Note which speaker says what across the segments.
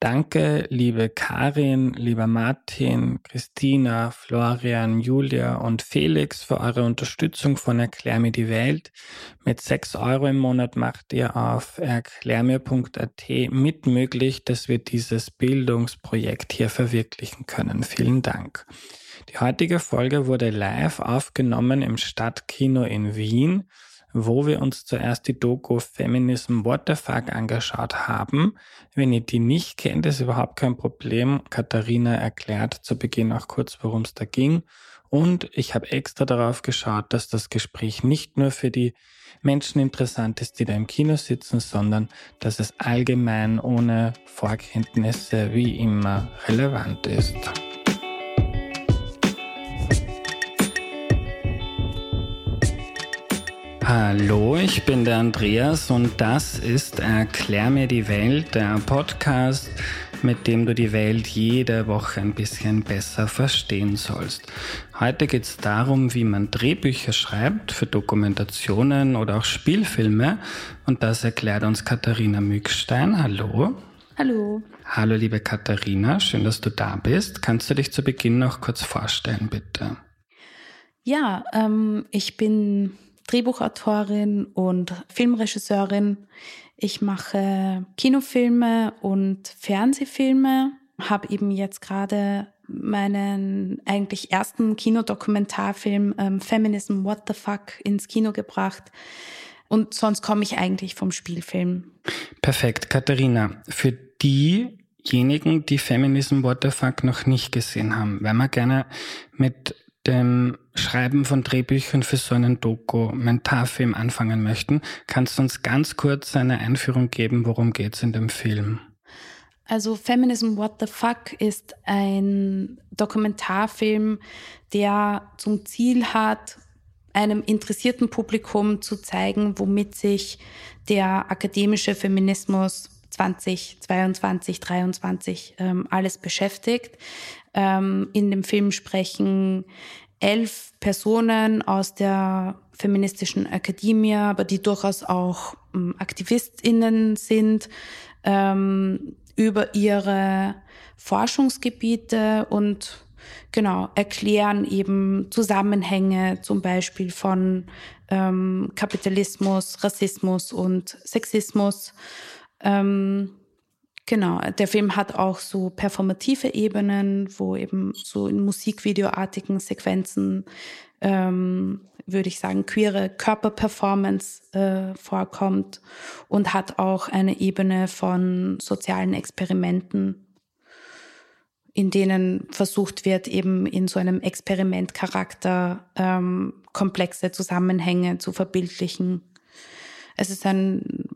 Speaker 1: Danke, liebe Karin, lieber Martin, Christina, Florian, Julia und Felix für eure Unterstützung von Erklär mir die Welt. Mit sechs Euro im Monat macht ihr auf erklärmir.at mit möglich, dass wir dieses Bildungsprojekt hier verwirklichen können. Vielen Dank. Die heutige Folge wurde live aufgenommen im Stadtkino in Wien wo wir uns zuerst die Doku Feminism What the Fuck angeschaut haben. Wenn ihr die nicht kennt, ist überhaupt kein Problem. Katharina erklärt zu Beginn auch kurz, worum es da ging. Und ich habe extra darauf geschaut, dass das Gespräch nicht nur für die Menschen interessant ist, die da im Kino sitzen, sondern dass es allgemein ohne Vorkenntnisse wie immer relevant ist. Hallo, ich bin der Andreas und das ist Erklär mir die Welt, der Podcast, mit dem du die Welt jede Woche ein bisschen besser verstehen sollst. Heute geht es darum, wie man Drehbücher schreibt für Dokumentationen oder auch Spielfilme und das erklärt uns Katharina Mückstein. Hallo.
Speaker 2: Hallo.
Speaker 1: Hallo, liebe Katharina, schön, dass du da bist. Kannst du dich zu Beginn noch kurz vorstellen, bitte?
Speaker 2: Ja, ähm, ich bin Drehbuchautorin und Filmregisseurin. Ich mache Kinofilme und Fernsehfilme, habe eben jetzt gerade meinen eigentlich ersten Kinodokumentarfilm ähm, Feminism What the Fuck ins Kino gebracht. Und sonst komme ich eigentlich vom Spielfilm.
Speaker 1: Perfekt. Katharina, für diejenigen, die Feminism What the Fuck noch nicht gesehen haben, wenn wir gerne mit dem Schreiben von Drehbüchern für so einen Dokumentarfilm anfangen möchten, kannst du uns ganz kurz eine Einführung geben, worum geht es in dem Film?
Speaker 2: Also Feminism What the Fuck ist ein Dokumentarfilm, der zum Ziel hat, einem interessierten Publikum zu zeigen, womit sich der akademische Feminismus 2022, 2023 ähm, alles beschäftigt. Ähm, in dem Film sprechen elf Personen aus der feministischen Akademie, aber die durchaus auch ähm, AktivistInnen sind, ähm, über ihre Forschungsgebiete und genau erklären eben Zusammenhänge zum Beispiel von ähm, Kapitalismus, Rassismus und Sexismus. Ähm, Genau, der Film hat auch so performative Ebenen, wo eben so in musikvideoartigen Sequenzen, ähm, würde ich sagen, queere Körperperformance äh, vorkommt und hat auch eine Ebene von sozialen Experimenten, in denen versucht wird, eben in so einem Experimentcharakter ähm, komplexe Zusammenhänge zu verbildlichen. Es ist ein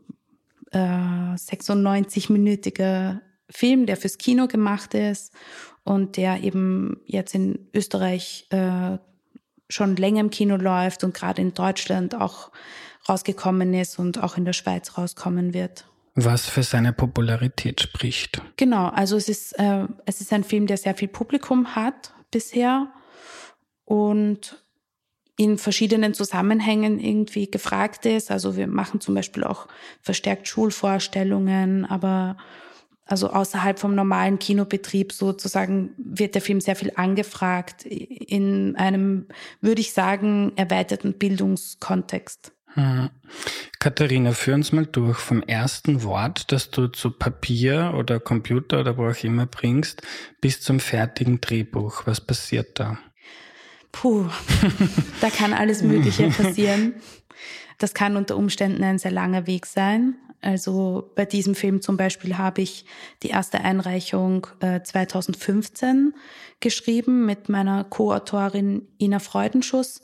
Speaker 2: äh, 96-minütiger Film, der fürs Kino gemacht ist und der eben jetzt in Österreich äh, schon länger im Kino läuft und gerade in Deutschland auch rausgekommen ist und auch in der Schweiz rauskommen wird.
Speaker 1: Was für seine Popularität spricht.
Speaker 2: Genau, also es ist, äh, es ist ein Film, der sehr viel Publikum hat bisher und in verschiedenen Zusammenhängen irgendwie gefragt ist. Also wir machen zum Beispiel auch verstärkt Schulvorstellungen, aber also außerhalb vom normalen Kinobetrieb sozusagen wird der Film sehr viel angefragt in einem, würde ich sagen, erweiterten Bildungskontext.
Speaker 1: Hm. Katharina, führ uns mal durch vom ersten Wort, das du zu Papier oder Computer oder wo auch immer bringst, bis zum fertigen Drehbuch. Was passiert da?
Speaker 2: Puh, da kann alles Mögliche passieren. Das kann unter Umständen ein sehr langer Weg sein. Also bei diesem Film zum Beispiel habe ich die erste Einreichung äh, 2015 geschrieben mit meiner Co-Autorin Ina Freudenschuss,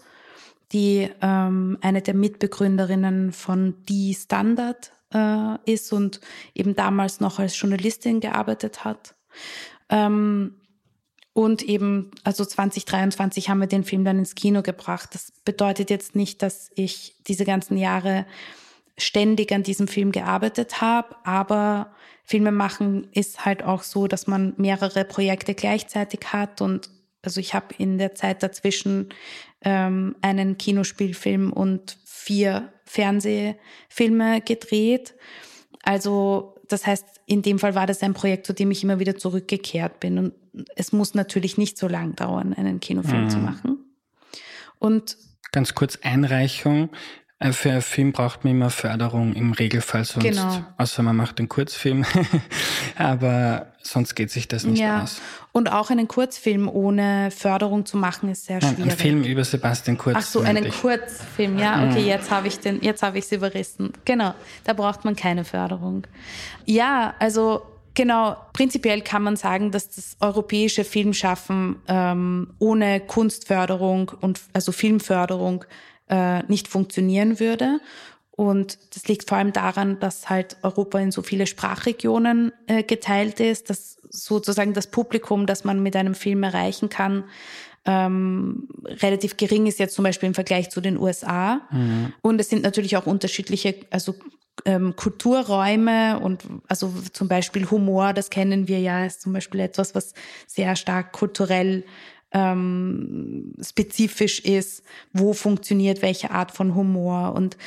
Speaker 2: die ähm, eine der Mitbegründerinnen von Die Standard äh, ist und eben damals noch als Journalistin gearbeitet hat. Ähm, und eben, also 2023 haben wir den Film dann ins Kino gebracht. Das bedeutet jetzt nicht, dass ich diese ganzen Jahre ständig an diesem Film gearbeitet habe, aber Filme machen ist halt auch so, dass man mehrere Projekte gleichzeitig hat und also ich habe in der Zeit dazwischen ähm, einen Kinospielfilm und vier Fernsehfilme gedreht. Also das heißt, in dem Fall war das ein Projekt, zu dem ich immer wieder zurückgekehrt bin. Und es muss natürlich nicht so lang dauern, einen Kinofilm mhm. zu machen. Und
Speaker 1: ganz kurz Einreichung. Äh, für einen Film braucht man immer Förderung im Regelfall, sonst, genau. außer man macht einen Kurzfilm. Aber sonst geht sich das nicht ja. aus.
Speaker 2: Und auch einen Kurzfilm ohne Förderung zu machen, ist sehr schwierig. Ein
Speaker 1: Film über Sebastian Kurz.
Speaker 2: Ach so, einen Kurzfilm, ja, okay, jetzt habe ich den, jetzt habe ich es überrissen. Genau, da braucht man keine Förderung. Ja, also Genau, prinzipiell kann man sagen, dass das europäische Filmschaffen ähm, ohne Kunstförderung und also Filmförderung äh, nicht funktionieren würde. Und das liegt vor allem daran, dass halt Europa in so viele Sprachregionen äh, geteilt ist, dass sozusagen das Publikum, das man mit einem Film erreichen kann, ähm, relativ gering ist jetzt zum Beispiel im Vergleich zu den USA. Mhm. Und es sind natürlich auch unterschiedliche, also ähm, Kulturräume und also zum Beispiel Humor, das kennen wir ja, ist zum Beispiel etwas, was sehr stark kulturell ähm, spezifisch ist, wo funktioniert welche Art von Humor und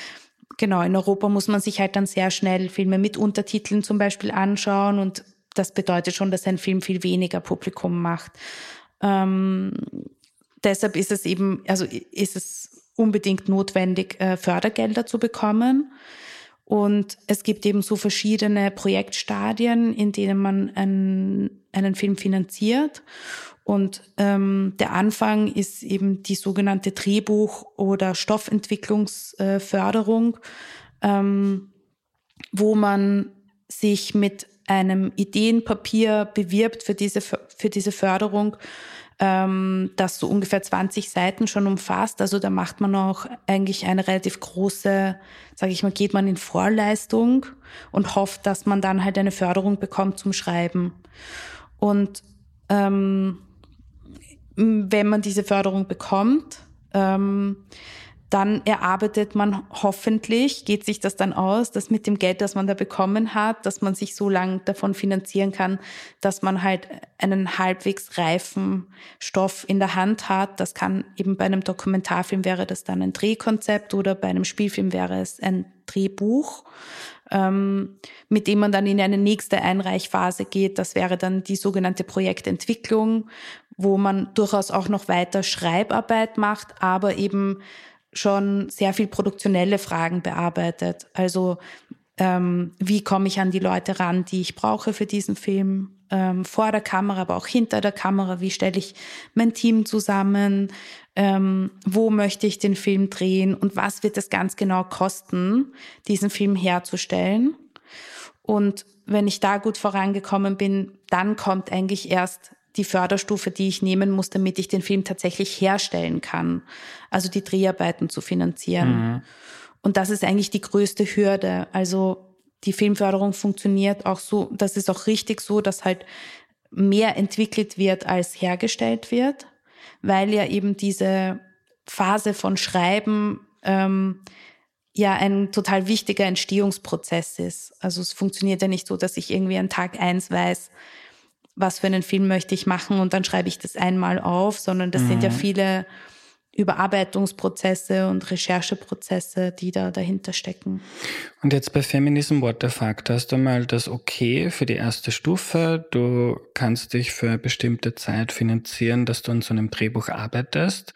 Speaker 2: genau, in Europa muss man sich halt dann sehr schnell Filme mit Untertiteln zum Beispiel anschauen und das bedeutet schon, dass ein Film viel weniger Publikum macht. Ähm, deshalb ist es eben, also ist es unbedingt notwendig, äh, Fördergelder zu bekommen. Und es gibt eben so verschiedene Projektstadien, in denen man einen, einen Film finanziert. Und ähm, der Anfang ist eben die sogenannte Drehbuch- oder Stoffentwicklungsförderung, ähm, wo man sich mit einem Ideenpapier bewirbt für diese, für diese Förderung, ähm, das so ungefähr 20 Seiten schon umfasst. Also da macht man auch eigentlich eine relativ große, sage ich mal, geht man in Vorleistung und hofft, dass man dann halt eine Förderung bekommt zum Schreiben. Und ähm, wenn man diese Förderung bekommt, ähm, dann erarbeitet man hoffentlich, geht sich das dann aus, dass mit dem Geld, das man da bekommen hat, dass man sich so lange davon finanzieren kann, dass man halt einen halbwegs reifen Stoff in der Hand hat. Das kann eben bei einem Dokumentarfilm wäre das dann ein Drehkonzept oder bei einem Spielfilm wäre es ein Drehbuch, ähm, mit dem man dann in eine nächste Einreichphase geht. Das wäre dann die sogenannte Projektentwicklung, wo man durchaus auch noch weiter Schreibarbeit macht, aber eben schon sehr viel produktionelle Fragen bearbeitet. Also ähm, wie komme ich an die Leute ran, die ich brauche für diesen Film, ähm, vor der Kamera, aber auch hinter der Kamera, wie stelle ich mein Team zusammen, ähm, wo möchte ich den Film drehen und was wird es ganz genau kosten, diesen Film herzustellen. Und wenn ich da gut vorangekommen bin, dann kommt eigentlich erst die Förderstufe, die ich nehmen muss, damit ich den Film tatsächlich herstellen kann. Also die Dreharbeiten zu finanzieren. Mhm. Und das ist eigentlich die größte Hürde. Also die Filmförderung funktioniert auch so, das ist auch richtig so, dass halt mehr entwickelt wird, als hergestellt wird, weil ja eben diese Phase von Schreiben ähm, ja ein total wichtiger Entstehungsprozess ist. Also es funktioniert ja nicht so, dass ich irgendwie an Tag eins weiß, was für einen Film möchte ich machen und dann schreibe ich das einmal auf, sondern das mhm. sind ja mhm. viele Überarbeitungsprozesse und Rechercheprozesse, die da dahinter stecken.
Speaker 1: Und jetzt bei Feminism What the Fuck, da hast du mal das Okay für die erste Stufe. Du kannst dich für eine bestimmte Zeit finanzieren, dass du an so einem Drehbuch arbeitest.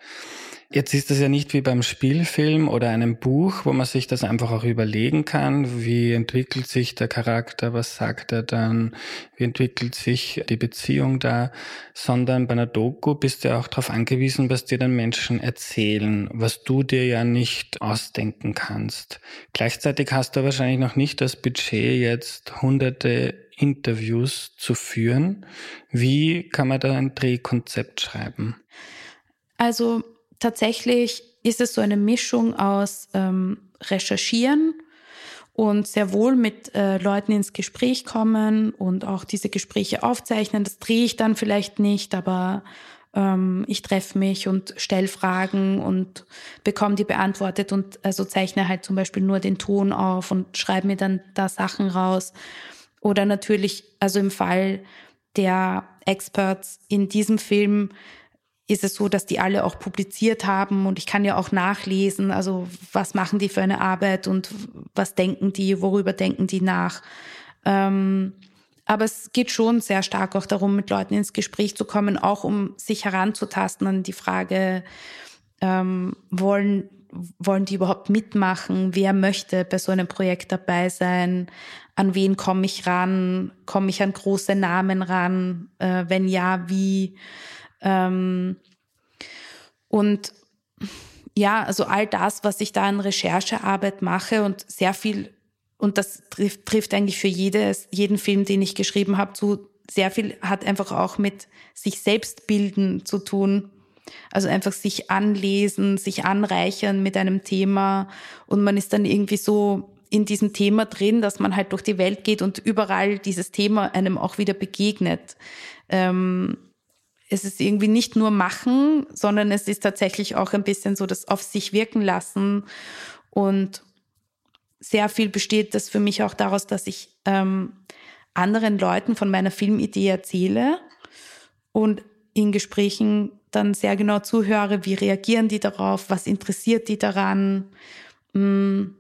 Speaker 1: Jetzt ist es ja nicht wie beim Spielfilm oder einem Buch, wo man sich das einfach auch überlegen kann. Wie entwickelt sich der Charakter? Was sagt er dann? Wie entwickelt sich die Beziehung da? Sondern bei einer Doku bist du ja auch darauf angewiesen, was dir dann Menschen erzählen, was du dir ja nicht ausdenken kannst. Gleichzeitig hast du wahrscheinlich noch nicht das Budget, jetzt hunderte Interviews zu führen. Wie kann man da ein Drehkonzept schreiben?
Speaker 2: Also tatsächlich ist es so eine Mischung aus ähm, Recherchieren und sehr wohl mit äh, Leuten ins Gespräch kommen und auch diese Gespräche aufzeichnen. Das drehe ich dann vielleicht nicht, aber ähm, ich treffe mich und stelle Fragen und bekomme die beantwortet und also zeichne halt zum Beispiel nur den Ton auf und schreibe mir dann da Sachen raus. Oder natürlich, also im Fall der Experts in diesem Film ist es so, dass die alle auch publiziert haben und ich kann ja auch nachlesen, also was machen die für eine Arbeit und was denken die, worüber denken die nach. Ähm, aber es geht schon sehr stark auch darum, mit Leuten ins Gespräch zu kommen, auch um sich heranzutasten an die Frage, ähm, wollen, wollen die überhaupt mitmachen? Wer möchte bei so einem Projekt dabei sein? An wen komme ich ran? Komme ich an große Namen ran? Äh, wenn ja, wie? Ähm, und ja, also all das, was ich da an Recherchearbeit mache und sehr viel, und das trifft, trifft eigentlich für jedes, jeden Film, den ich geschrieben habe, zu, sehr viel hat einfach auch mit sich selbst bilden zu tun. Also einfach sich anlesen, sich anreichern mit einem Thema und man ist dann irgendwie so in diesem Thema drin, dass man halt durch die Welt geht und überall dieses Thema einem auch wieder begegnet. Ähm, es ist irgendwie nicht nur machen, sondern es ist tatsächlich auch ein bisschen so das auf sich wirken lassen. Und sehr viel besteht das für mich auch daraus, dass ich ähm, anderen Leuten von meiner Filmidee erzähle und in Gesprächen dann sehr genau zuhöre, wie reagieren die darauf, was interessiert die daran, hm,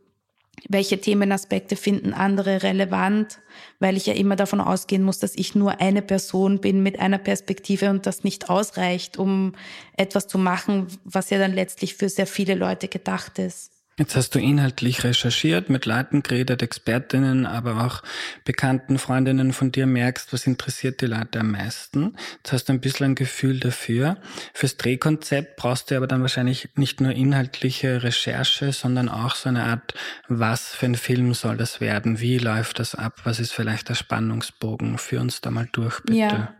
Speaker 2: welche Themenaspekte finden andere relevant, weil ich ja immer davon ausgehen muss, dass ich nur eine Person bin mit einer Perspektive und das nicht ausreicht, um etwas zu machen, was ja dann letztlich für sehr viele Leute gedacht ist.
Speaker 1: Jetzt hast du inhaltlich recherchiert, mit Leuten geredet, Expertinnen, aber auch bekannten Freundinnen von dir merkst, was interessiert die Leute am meisten. Jetzt hast du ein bisschen ein Gefühl dafür. Fürs Drehkonzept brauchst du aber dann wahrscheinlich nicht nur inhaltliche Recherche, sondern auch so eine Art, was für ein Film soll das werden? Wie läuft das ab? Was ist vielleicht der Spannungsbogen? Führ uns da mal durch, bitte. Ja.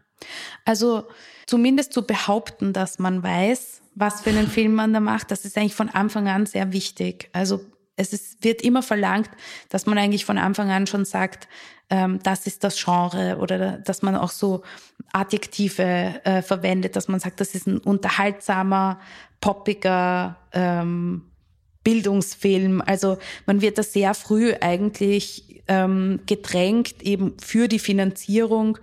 Speaker 2: Also zumindest zu behaupten, dass man weiß, was für einen Film man da macht, das ist eigentlich von Anfang an sehr wichtig. Also es ist, wird immer verlangt, dass man eigentlich von Anfang an schon sagt, ähm, das ist das Genre oder dass man auch so Adjektive äh, verwendet, dass man sagt, das ist ein unterhaltsamer, poppiger ähm, Bildungsfilm. Also man wird da sehr früh eigentlich ähm, gedrängt, eben für die Finanzierung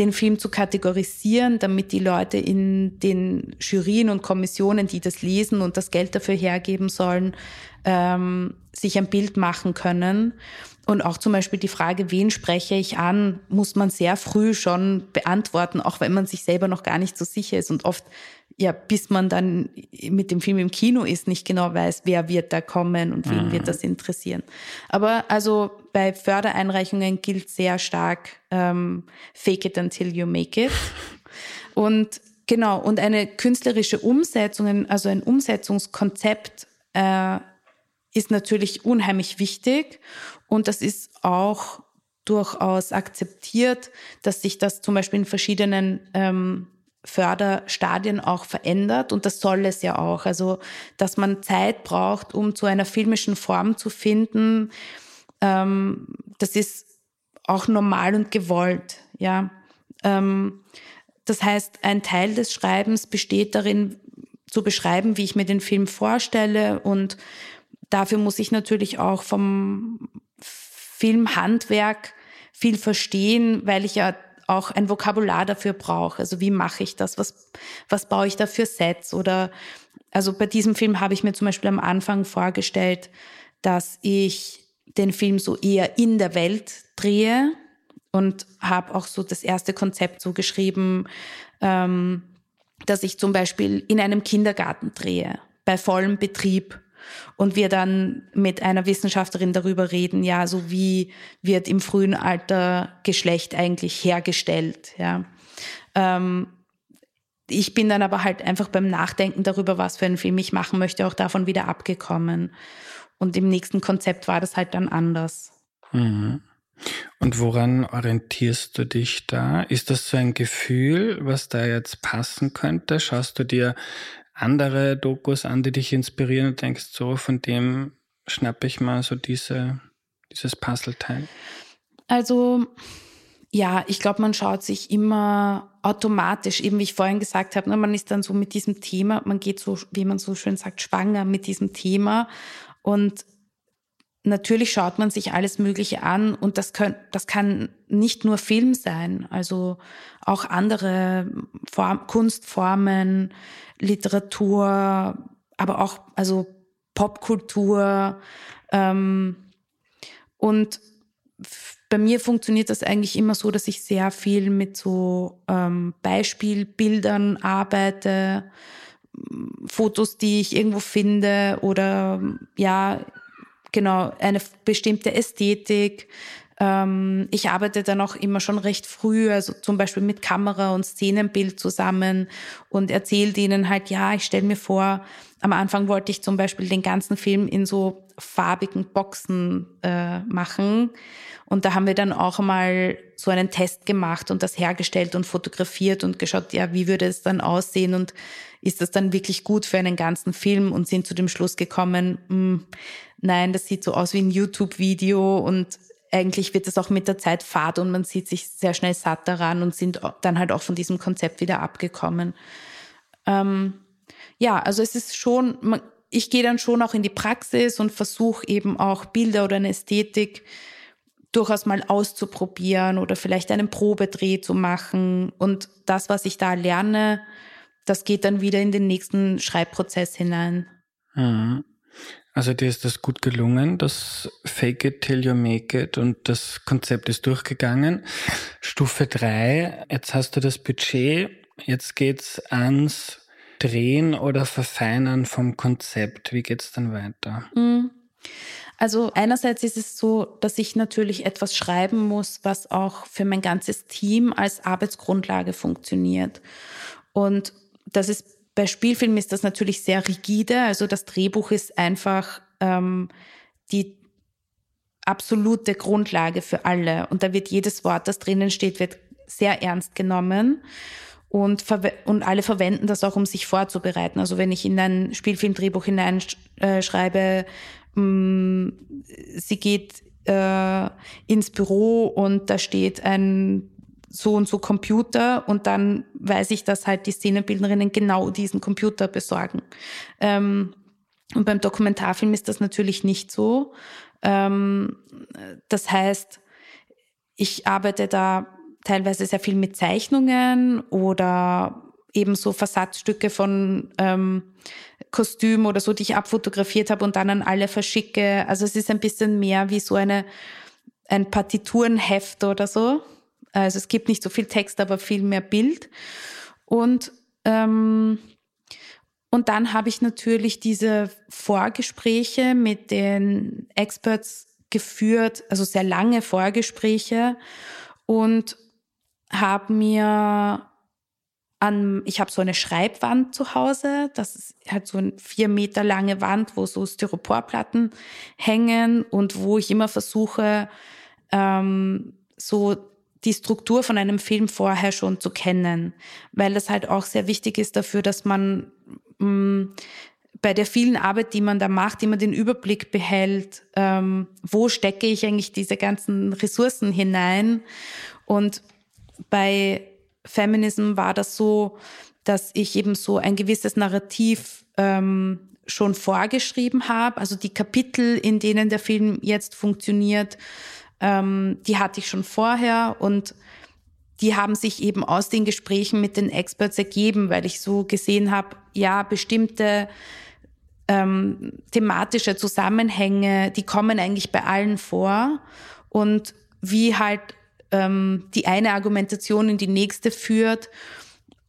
Speaker 2: den Film zu kategorisieren, damit die Leute in den Jurien und Kommissionen, die das lesen und das Geld dafür hergeben sollen, ähm, sich ein Bild machen können. Und auch zum Beispiel die Frage, wen spreche ich an, muss man sehr früh schon beantworten, auch wenn man sich selber noch gar nicht so sicher ist. Und oft, ja, bis man dann mit dem Film im Kino ist, nicht genau weiß, wer wird da kommen und wen mhm. wird das interessieren. Aber also bei Fördereinreichungen gilt sehr stark ähm, Fake it until you make it. Und genau, und eine künstlerische Umsetzung, also ein Umsetzungskonzept äh, ist natürlich unheimlich wichtig. Und das ist auch durchaus akzeptiert, dass sich das zum Beispiel in verschiedenen ähm, Förderstadien auch verändert und das soll es ja auch. Also, dass man Zeit braucht, um zu einer filmischen Form zu finden, ähm, das ist auch normal und gewollt, ja. Ähm, das heißt, ein Teil des Schreibens besteht darin, zu beschreiben, wie ich mir den Film vorstelle und dafür muss ich natürlich auch vom Filmhandwerk viel verstehen, weil ich ja auch ein Vokabular dafür brauche. Also wie mache ich das? Was, was baue ich da für Sets? Oder also bei diesem Film habe ich mir zum Beispiel am Anfang vorgestellt, dass ich den Film so eher in der Welt drehe und habe auch so das erste Konzept so geschrieben, ähm, dass ich zum Beispiel in einem Kindergarten drehe, bei vollem Betrieb und wir dann mit einer Wissenschaftlerin darüber reden, ja, so wie wird im frühen Alter Geschlecht eigentlich hergestellt, ja. Ähm, ich bin dann aber halt einfach beim Nachdenken darüber, was für einen Film ich machen möchte, auch davon wieder abgekommen. Und im nächsten Konzept war das halt dann anders.
Speaker 1: Mhm. Und woran orientierst du dich da? Ist das so ein Gefühl, was da jetzt passen könnte? Schaust du dir andere Dokus an, die dich inspirieren und denkst, so von dem schnappe ich mal so diese, dieses Puzzleteil?
Speaker 2: Also ja, ich glaube, man schaut sich immer automatisch, eben wie ich vorhin gesagt habe, ne, man ist dann so mit diesem Thema, man geht so, wie man so schön sagt, schwanger mit diesem Thema und natürlich schaut man sich alles Mögliche an und das, können, das kann nicht nur Film sein, also auch andere Form, Kunstformen, Literatur, aber auch also Popkultur ähm, und bei mir funktioniert das eigentlich immer so, dass ich sehr viel mit so ähm, Beispielbildern arbeite, Fotos, die ich irgendwo finde oder ja, genau, eine bestimmte Ästhetik. Ähm, ich arbeite dann auch immer schon recht früh, also zum Beispiel mit Kamera und Szenenbild zusammen und erzähle denen halt, ja, ich stelle mir vor, am Anfang wollte ich zum Beispiel den ganzen Film in so farbigen Boxen äh, machen. Und da haben wir dann auch mal so einen Test gemacht und das hergestellt und fotografiert und geschaut, ja, wie würde es dann aussehen und ist das dann wirklich gut für einen ganzen Film und sind zu dem Schluss gekommen, mh, hm, nein, das sieht so aus wie ein YouTube-Video und eigentlich wird es auch mit der Zeit fad und man sieht sich sehr schnell satt daran und sind dann halt auch von diesem Konzept wieder abgekommen. Ähm, ja, also es ist schon, man, ich gehe dann schon auch in die Praxis und versuche eben auch Bilder oder eine Ästhetik durchaus mal auszuprobieren oder vielleicht einen Probedreh zu machen. Und das, was ich da lerne, das geht dann wieder in den nächsten Schreibprozess hinein.
Speaker 1: Mhm. Also dir ist das gut gelungen, das Fake it till you make it und das Konzept ist durchgegangen. Stufe drei. jetzt hast du das Budget, jetzt geht's ans Drehen oder Verfeinern vom Konzept. Wie geht's dann weiter?
Speaker 2: Mhm. Also einerseits ist es so, dass ich natürlich etwas schreiben muss, was auch für mein ganzes Team als Arbeitsgrundlage funktioniert. Und das ist bei Spielfilmen ist das natürlich sehr rigide. Also das Drehbuch ist einfach ähm, die absolute Grundlage für alle. Und da wird jedes Wort, das drinnen steht, wird sehr ernst genommen. Und, und alle verwenden das auch, um sich vorzubereiten. Also wenn ich in ein Spielfilmdrehbuch hineinschreibe, äh, sie geht äh, ins Büro und da steht ein so und so Computer und dann weiß ich, dass halt die Szenenbildnerinnen genau diesen Computer besorgen. Ähm, und beim Dokumentarfilm ist das natürlich nicht so. Ähm, das heißt, ich arbeite da teilweise sehr viel mit Zeichnungen oder ebenso Versatzstücke von ähm, Kostümen oder so, die ich abfotografiert habe und dann an alle verschicke. Also es ist ein bisschen mehr wie so eine ein Partiturenheft oder so. Also es gibt nicht so viel Text, aber viel mehr Bild. Und, ähm, und dann habe ich natürlich diese Vorgespräche mit den Experts geführt, also sehr lange Vorgespräche und habe mir an, ich habe so eine Schreibwand zu Hause, das ist halt so eine vier Meter lange Wand, wo so Styroporplatten hängen und wo ich immer versuche, ähm, so die Struktur von einem Film vorher schon zu kennen, weil das halt auch sehr wichtig ist dafür, dass man mh, mm, bei der vielen Arbeit, die man da macht, immer den Überblick behält, ähm, wo stecke ich eigentlich diese ganzen Ressourcen hinein. Und bei Feminism war das so, dass ich eben so ein gewisses Narrativ ähm, schon vorgeschrieben habe, also die Kapitel, in denen der Film jetzt funktioniert, ähm, die hatte ich schon vorher und die haben sich eben aus den Gesprächen mit den Experts ergeben, weil ich so gesehen habe, ja, bestimmte ähm, thematische Zusammenhänge, die kommen eigentlich bei allen vor und wie halt ähm, die eine Argumentation in die nächste führt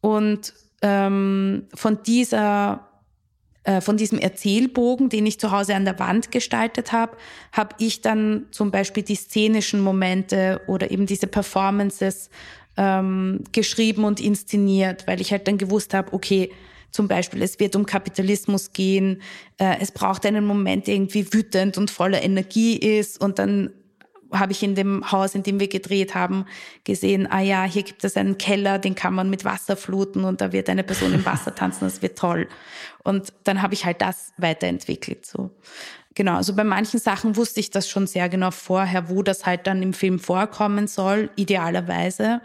Speaker 2: und ähm, von dieser von diesem Erzählbogen, den ich zu Hause an der Wand gestaltet habe, habe ich dann zum Beispiel die szenischen Momente oder eben diese Performances ähm, geschrieben und inszeniert, weil ich halt dann gewusst habe, okay, zum Beispiel, es wird um Kapitalismus gehen, äh, es braucht einen Moment, der irgendwie wütend und voller Energie ist und dann habe ich in dem Haus, in dem wir gedreht haben, gesehen, ah ja, hier gibt es einen Keller, den kann man mit Wasser fluten und da wird eine Person im Wasser tanzen, das wird toll. Und dann habe ich halt das weiterentwickelt, so. Genau, also bei manchen Sachen wusste ich das schon sehr genau vorher, wo das halt dann im Film vorkommen soll, idealerweise.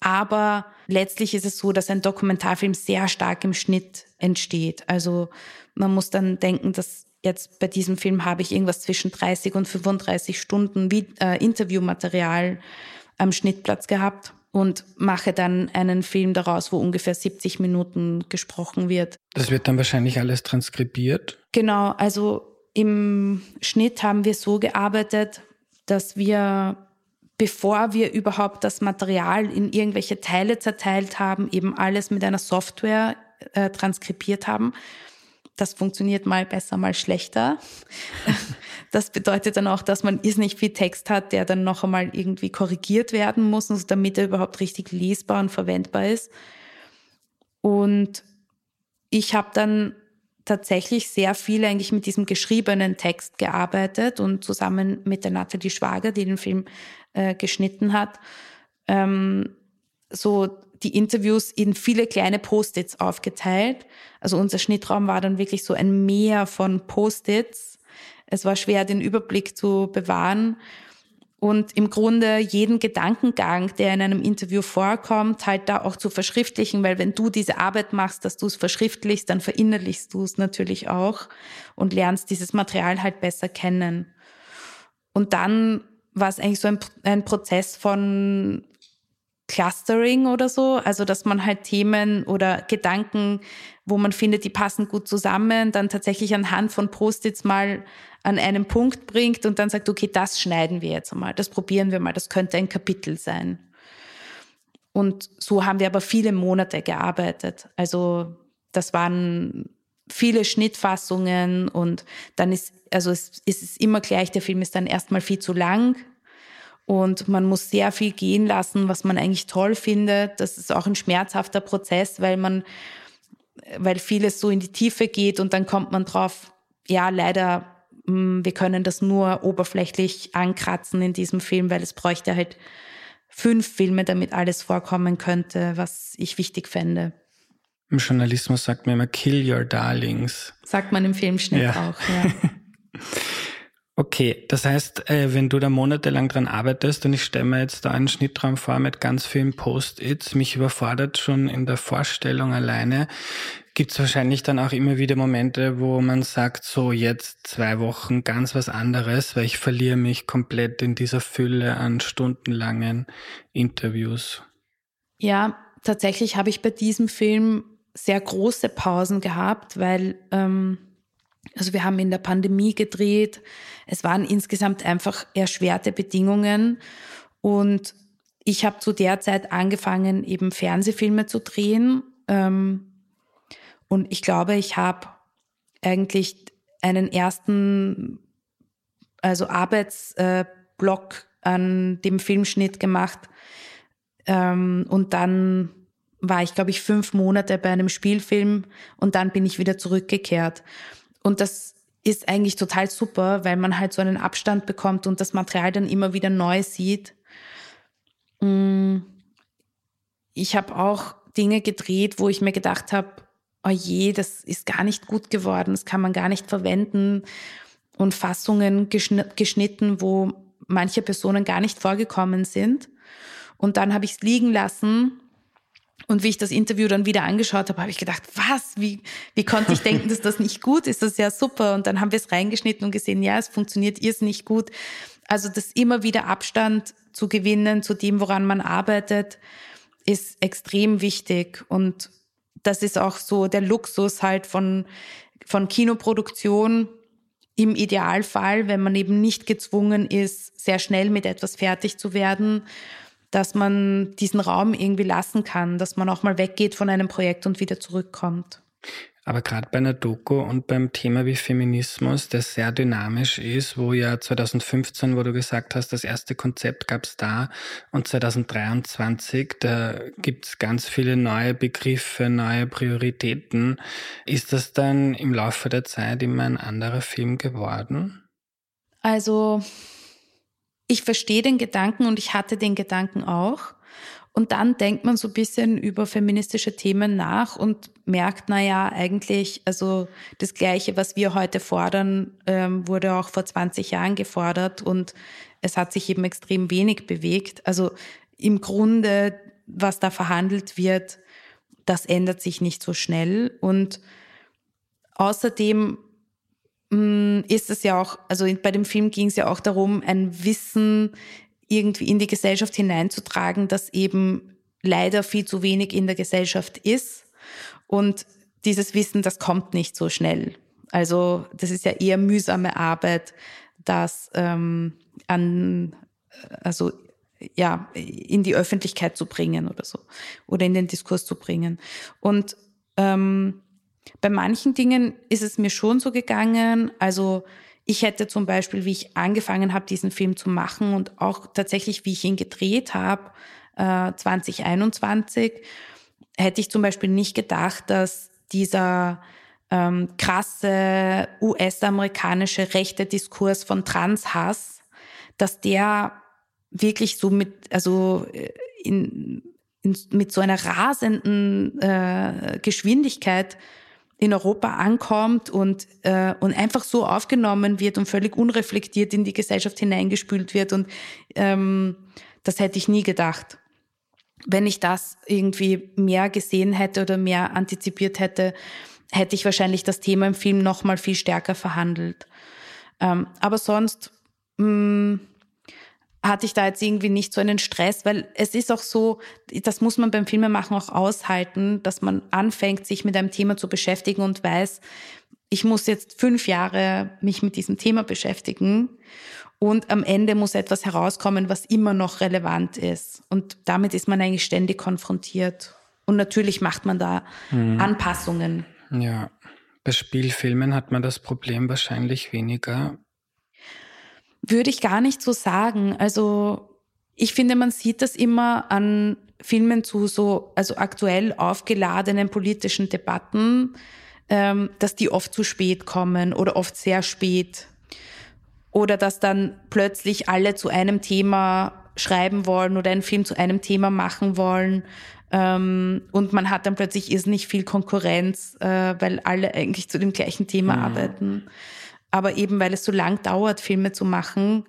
Speaker 2: Aber letztlich ist es so, dass ein Dokumentarfilm sehr stark im Schnitt entsteht. Also man muss dann denken, dass jetzt bei diesem Film habe ich irgendwas zwischen 30 und 35 Stunden äh, Interviewmaterial am Schnittplatz gehabt und mache dann einen Film daraus, wo ungefähr 70 Minuten gesprochen wird.
Speaker 1: Das wird dann wahrscheinlich alles transkribiert?
Speaker 2: Genau, also im Schnitt haben wir so gearbeitet, dass wir bevor wir überhaupt das Material in irgendwelche Teile zerteilt haben, eben alles mit einer Software äh, transkribiert haben. Das funktioniert mal besser, mal schlechter. Das bedeutet dann auch, dass man nicht viel Text hat, der dann noch einmal irgendwie korrigiert werden muss, damit er überhaupt richtig lesbar und verwendbar ist. Und ich habe dann tatsächlich sehr viel eigentlich mit diesem geschriebenen Text gearbeitet und zusammen mit der Nathalie Schwager, die den Film äh, geschnitten hat, ähm, so die Interviews in viele kleine Post-its aufgeteilt. Also unser Schnittraum war dann wirklich so ein Meer von Post-its. Es war schwer, den Überblick zu bewahren und im Grunde jeden Gedankengang, der in einem Interview vorkommt, halt da auch zu verschriftlichen, weil wenn du diese Arbeit machst, dass du es verschriftlichst, dann verinnerlichst du es natürlich auch und lernst dieses Material halt besser kennen. Und dann war es eigentlich so ein, ein Prozess von Clustering oder so, also dass man halt Themen oder Gedanken, wo man findet, die passen gut zusammen, dann tatsächlich anhand von Post-its mal an einen Punkt bringt und dann sagt, okay, das schneiden wir jetzt mal, das probieren wir mal, das könnte ein Kapitel sein. Und so haben wir aber viele Monate gearbeitet. Also das waren viele Schnittfassungen und dann ist, also es, es ist immer gleich, der Film ist dann erstmal viel zu lang, und man muss sehr viel gehen lassen, was man eigentlich toll findet. Das ist auch ein schmerzhafter Prozess, weil man, weil vieles so in die Tiefe geht und dann kommt man drauf, ja, leider, mm, wir können das nur oberflächlich ankratzen in diesem Film, weil es bräuchte halt fünf Filme, damit alles vorkommen könnte, was ich wichtig fände.
Speaker 1: Im Journalismus sagt man immer Kill Your Darlings.
Speaker 2: Sagt man im Filmschnitt ja. auch, ja.
Speaker 1: Okay, das heißt, äh, wenn du da monatelang dran arbeitest und ich stelle mir jetzt da einen Schnittraum vor mit ganz vielen Post-its, mich überfordert schon in der Vorstellung alleine, gibt es wahrscheinlich dann auch immer wieder Momente, wo man sagt, so jetzt zwei Wochen ganz was anderes, weil ich verliere mich komplett in dieser Fülle an stundenlangen Interviews.
Speaker 2: Ja, tatsächlich habe ich bei diesem Film sehr große Pausen gehabt, weil ähm, also wir haben in der Pandemie gedreht. Es waren insgesamt einfach erschwerte Bedingungen. Und ich habe zu der Zeit angefangen, eben Fernsehfilme zu drehen. Ähm, und ich glaube, ich habe eigentlich einen ersten, also Arbeitsblock an dem Filmschnitt gemacht. Ähm, und dann war ich, glaube ich, fünf Monate bei einem Spielfilm und dann bin ich wieder zurückgekehrt. Und das ist eigentlich total super, weil man halt so einen Abstand bekommt und das Material dann immer wieder neu sieht. Mm. Ich habe auch Dinge gedreht, wo ich mir gedacht habe, oh je, das ist gar nicht gut geworden, das kann man gar nicht verwenden. Und Fassungen geschnitten, wo manche Personen gar nicht vorgekommen sind. Und dann habe ich es liegen lassen und wie ich das Interview dann wieder angeschaut habe, habe ich gedacht, was, wie, wie konnte ich denken, dass das nicht gut ist? Das ist ja super. Und dann haben wir es reingeschnitten und gesehen, ja, es funktioniert nicht gut. Also das immer wieder Abstand zu gewinnen zu dem, woran man arbeitet, ist extrem wichtig. Und das ist auch so der Luxus halt von, von Kinoproduktion im Idealfall, wenn man eben nicht gezwungen ist, sehr schnell mit etwas fertig zu werden dass man diesen Raum irgendwie lassen kann, dass man auch mal weggeht von einem Projekt und wieder zurückkommt.
Speaker 1: Aber gerade bei einer Doku und beim Thema wie Feminismus, der sehr dynamisch ist, wo ja 2015, wo du gesagt hast, das erste Konzept gab es da und 2023, da gibt es ganz viele neue Begriffe, neue Prioritäten. Ist das dann im Laufe der Zeit immer ein anderer Film geworden?
Speaker 2: Also ich verstehe den Gedanken und ich hatte den Gedanken auch. Und dann denkt man so ein bisschen über feministische Themen nach und merkt, na ja, eigentlich, also das Gleiche, was wir heute fordern, ähm, wurde auch vor 20 Jahren gefordert und es hat sich eben extrem wenig bewegt. Also im Grunde, was da verhandelt wird, das ändert sich nicht so schnell. Und außerdem ist es ja auch, also bei dem Film ging es ja auch darum, ein Wissen irgendwie in die Gesellschaft hineinzutragen, das eben leider viel zu wenig in der Gesellschaft ist. Und dieses Wissen, das kommt nicht so schnell. Also das ist ja eher mühsame Arbeit, das ähm, an, also ja, in die Öffentlichkeit zu bringen oder so. Oder in den Diskurs zu bringen. Und ähm, bei manchen Dingen ist es mir schon so gegangen. Also ich hätte zum Beispiel, wie ich angefangen habe, diesen Film zu machen und auch tatsächlich, wie ich ihn gedreht habe, äh, 2021, hätte ich zum Beispiel nicht gedacht, dass dieser ähm, krasse US-amerikanische rechte Diskurs von Transhass, dass der wirklich so mit, also äh, in, in, mit so einer rasenden äh, Geschwindigkeit in Europa ankommt und, äh, und einfach so aufgenommen wird und völlig unreflektiert in die Gesellschaft hineingespült wird. Und ähm, das hätte ich nie gedacht. Wenn ich das irgendwie mehr gesehen hätte oder mehr antizipiert hätte, hätte ich wahrscheinlich das Thema im Film noch mal viel stärker verhandelt. Ähm, aber sonst mh, mm, hatte ich da jetzt irgendwie nicht so einen Stress, weil es ist auch so, das muss man beim Filmemachen auch aushalten, dass man anfängt, sich mit einem Thema zu beschäftigen und weiß, ich muss jetzt fünf Jahre mich mit diesem Thema beschäftigen und am Ende muss etwas herauskommen, was immer noch relevant ist. Und damit ist man eigentlich ständig konfrontiert. Und natürlich macht man da mhm. Anpassungen.
Speaker 1: Ja, bei Spielfilmen hat man das Problem wahrscheinlich weniger.
Speaker 2: Würde ich gar nicht so sagen. Also ich finde, man sieht das immer an Filmen zu so, also aktuell aufgeladenen politischen Debatten, ähm, dass die oft zu spät kommen oder oft sehr spät. Oder dass dann plötzlich alle zu einem Thema schreiben wollen oder einen Film zu einem Thema machen wollen ähm, und man hat dann plötzlich nicht viel Konkurrenz, äh, weil alle eigentlich zu dem gleichen Thema mhm. arbeiten. Aber eben weil es so lang dauert, Filme zu machen,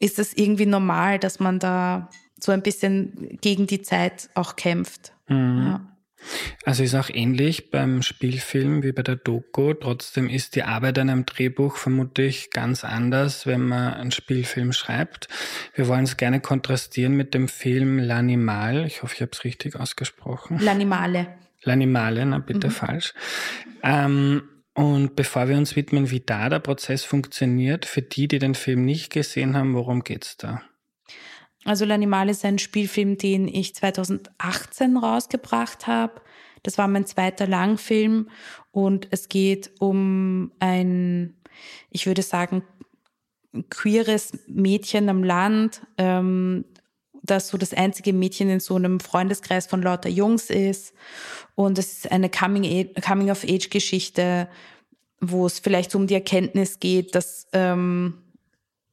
Speaker 2: ist es irgendwie normal, dass man da so ein bisschen gegen die Zeit auch kämpft. Mhm. Ja.
Speaker 1: Also ist auch ähnlich beim Spielfilm wie bei der Doku. Trotzdem ist die Arbeit an einem Drehbuch vermutlich ganz anders, wenn man einen Spielfilm schreibt. Wir wollen es gerne kontrastieren mit dem Film L'Animal. Ich hoffe, ich habe es richtig ausgesprochen.
Speaker 2: L'Animale.
Speaker 1: L'Animale, na bitte mhm. falsch. Ähm, und bevor wir uns widmen, wie da der Prozess funktioniert, für die, die den Film nicht gesehen haben, worum geht's da?
Speaker 2: Also L'Animal ist ein Spielfilm, den ich 2018 rausgebracht habe. Das war mein zweiter Langfilm und es geht um ein, ich würde sagen, queeres Mädchen am Land, ähm, das so das einzige Mädchen in so einem Freundeskreis von lauter Jungs ist. Und es ist eine Coming-of-Age-Geschichte, wo es vielleicht um die Erkenntnis geht, dass ähm,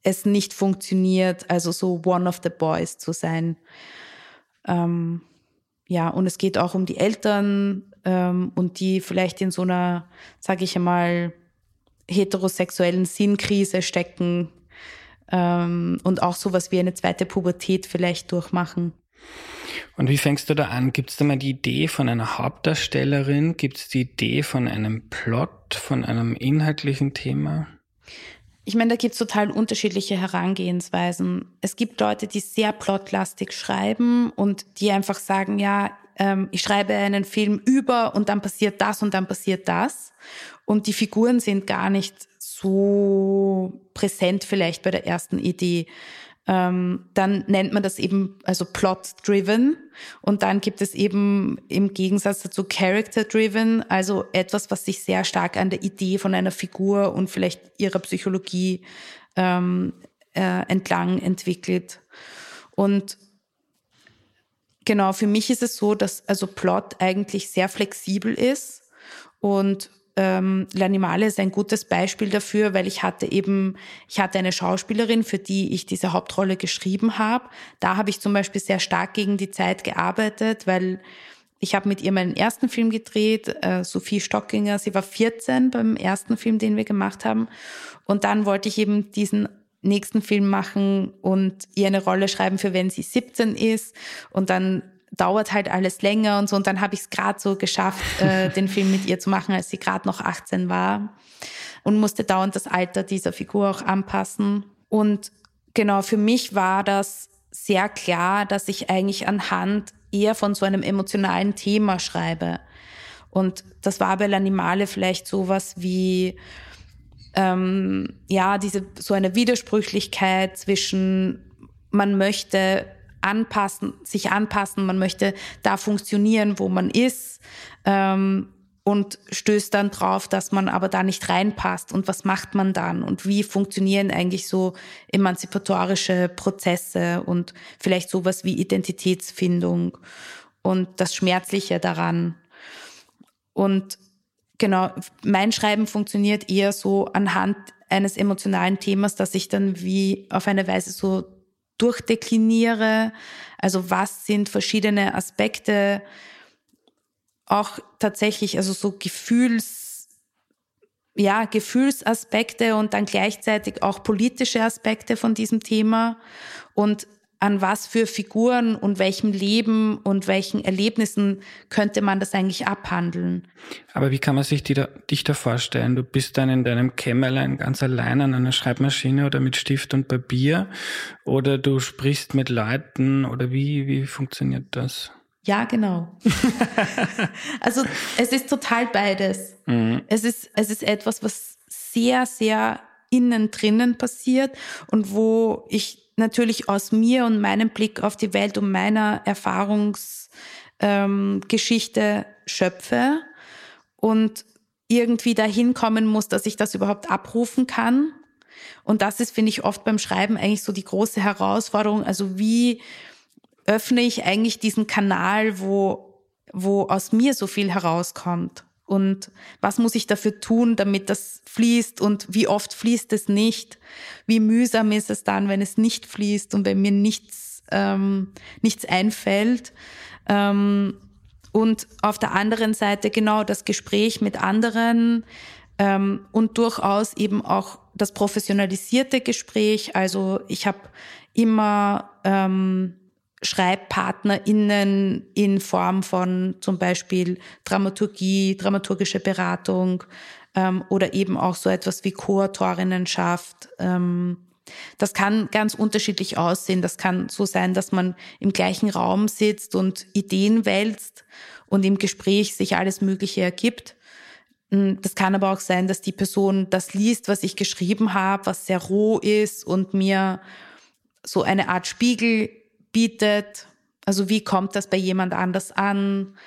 Speaker 2: es nicht funktioniert, also so one of the boys zu sein. Ähm, ja, und es geht auch um die Eltern ähm, und die vielleicht in so einer, sage ich einmal, heterosexuellen Sinnkrise stecken ähm, und auch sowas wie eine zweite Pubertät vielleicht durchmachen.
Speaker 1: Und wie fängst du da an? Gibt es da mal die Idee von einer Hauptdarstellerin? Gibt es die Idee von einem Plot, von einem inhaltlichen Thema?
Speaker 2: Ich meine, da gibt es total unterschiedliche Herangehensweisen. Es gibt Leute, die sehr plotlastig schreiben und die einfach sagen, ja, ähm, ich schreibe einen Film über und dann passiert das und dann passiert das. Und die Figuren sind gar nicht so präsent vielleicht bei der ersten Idee ähm, dann nennt man das eben also plot-driven und dann gibt es eben im Gegensatz dazu character-driven, also etwas, was sich sehr stark an der Idee von einer Figur und vielleicht ihrer Psychologie ähm, äh, entlang entwickelt. Und genau, für mich ist es so, dass also Plot eigentlich sehr flexibel ist und ähm, L'Animale ist ein gutes Beispiel dafür, weil ich hatte eben, ich hatte eine Schauspielerin, für die ich diese Hauptrolle geschrieben habe. Da habe ich zum Beispiel sehr stark gegen die Zeit gearbeitet, weil ich habe mit ihr meinen ersten Film gedreht, äh, Sophie Stockinger. Sie war 14 beim ersten Film, den wir gemacht haben. Und dann wollte ich eben diesen nächsten Film machen und ihr eine Rolle schreiben für wenn sie 17 ist. Und dann dauert halt alles länger und so. Und dann habe ich es gerade so geschafft, äh, den Film mit ihr zu machen, als sie gerade noch 18 war und musste dauernd das Alter dieser Figur auch anpassen. Und genau, für mich war das sehr klar, dass ich eigentlich anhand eher von so einem emotionalen Thema schreibe. Und das war bei L'Animale vielleicht sowas wie, ähm, ja, diese, so eine Widersprüchlichkeit zwischen man möchte anpassen, sich anpassen, man möchte da funktionieren, wo man ist. Ähm, und stößt dann drauf, dass man aber da nicht reinpasst. Und was macht man dann? Und wie funktionieren eigentlich so emanzipatorische Prozesse und vielleicht sowas wie Identitätsfindung und das Schmerzliche daran? Und genau, mein Schreiben funktioniert eher so anhand eines emotionalen Themas, dass ich dann wie auf eine Weise so durchdekliniere. Also was sind verschiedene Aspekte, auch tatsächlich, also so Gefühls, ja, Gefühlsaspekte und dann gleichzeitig auch politische Aspekte von diesem Thema und an was für Figuren und welchem Leben und welchen Erlebnissen könnte man das eigentlich abhandeln.
Speaker 1: Aber wie kann man sich da, dich da vorstellen? Du bist dann in deinem Kämmerlein ganz allein an einer Schreibmaschine oder mit Stift und Papier oder du sprichst mit Leuten oder wie, wie funktioniert das?
Speaker 2: Ja, genau. also es ist total beides. Mhm. Es, ist, es ist etwas, was sehr, sehr innen drinnen passiert und wo ich natürlich aus mir und meinem Blick auf die Welt und meiner Erfahrungsgeschichte ähm, schöpfe und irgendwie dahin kommen muss, dass ich das überhaupt abrufen kann. Und das ist, finde ich, oft beim Schreiben eigentlich so die große Herausforderung. Also wie öffne ich eigentlich diesen Kanal, wo, wo aus mir so viel herauskommt? Und was muss ich dafür tun, damit das fließt? Und wie oft fließt es nicht? Wie mühsam ist es dann, wenn es nicht fließt und wenn mir nichts, ähm, nichts einfällt? Ähm, und auf der anderen Seite genau das Gespräch mit anderen ähm, und durchaus eben auch das professionalisierte Gespräch. Also ich habe immer ähm, SchreibpartnerInnen in Form von zum Beispiel Dramaturgie, dramaturgische Beratung ähm, oder eben auch so etwas wie Co-Autorinnenschaft. Ähm, das kann ganz unterschiedlich aussehen. Das kann so sein, dass man im gleichen Raum sitzt und Ideen wälzt und im Gespräch sich alles Mögliche ergibt. Hm, das kann aber auch sein, dass die Person das liest, was ich geschrieben habe, was sehr roh ist und mir so eine Art Spiegel bietet. Also wie kommt das bei jemand anders an?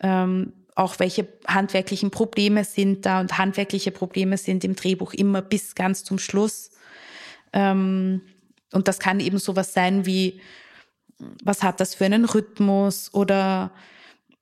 Speaker 2: Ähm, auch welche handwerklichen Probleme sind da und handwerkliche Probleme sind im Drehbuch immer bis ganz zum Schluss. Ähm, und das kann eben sowas sein wie, was hat das für einen Rhythmus oder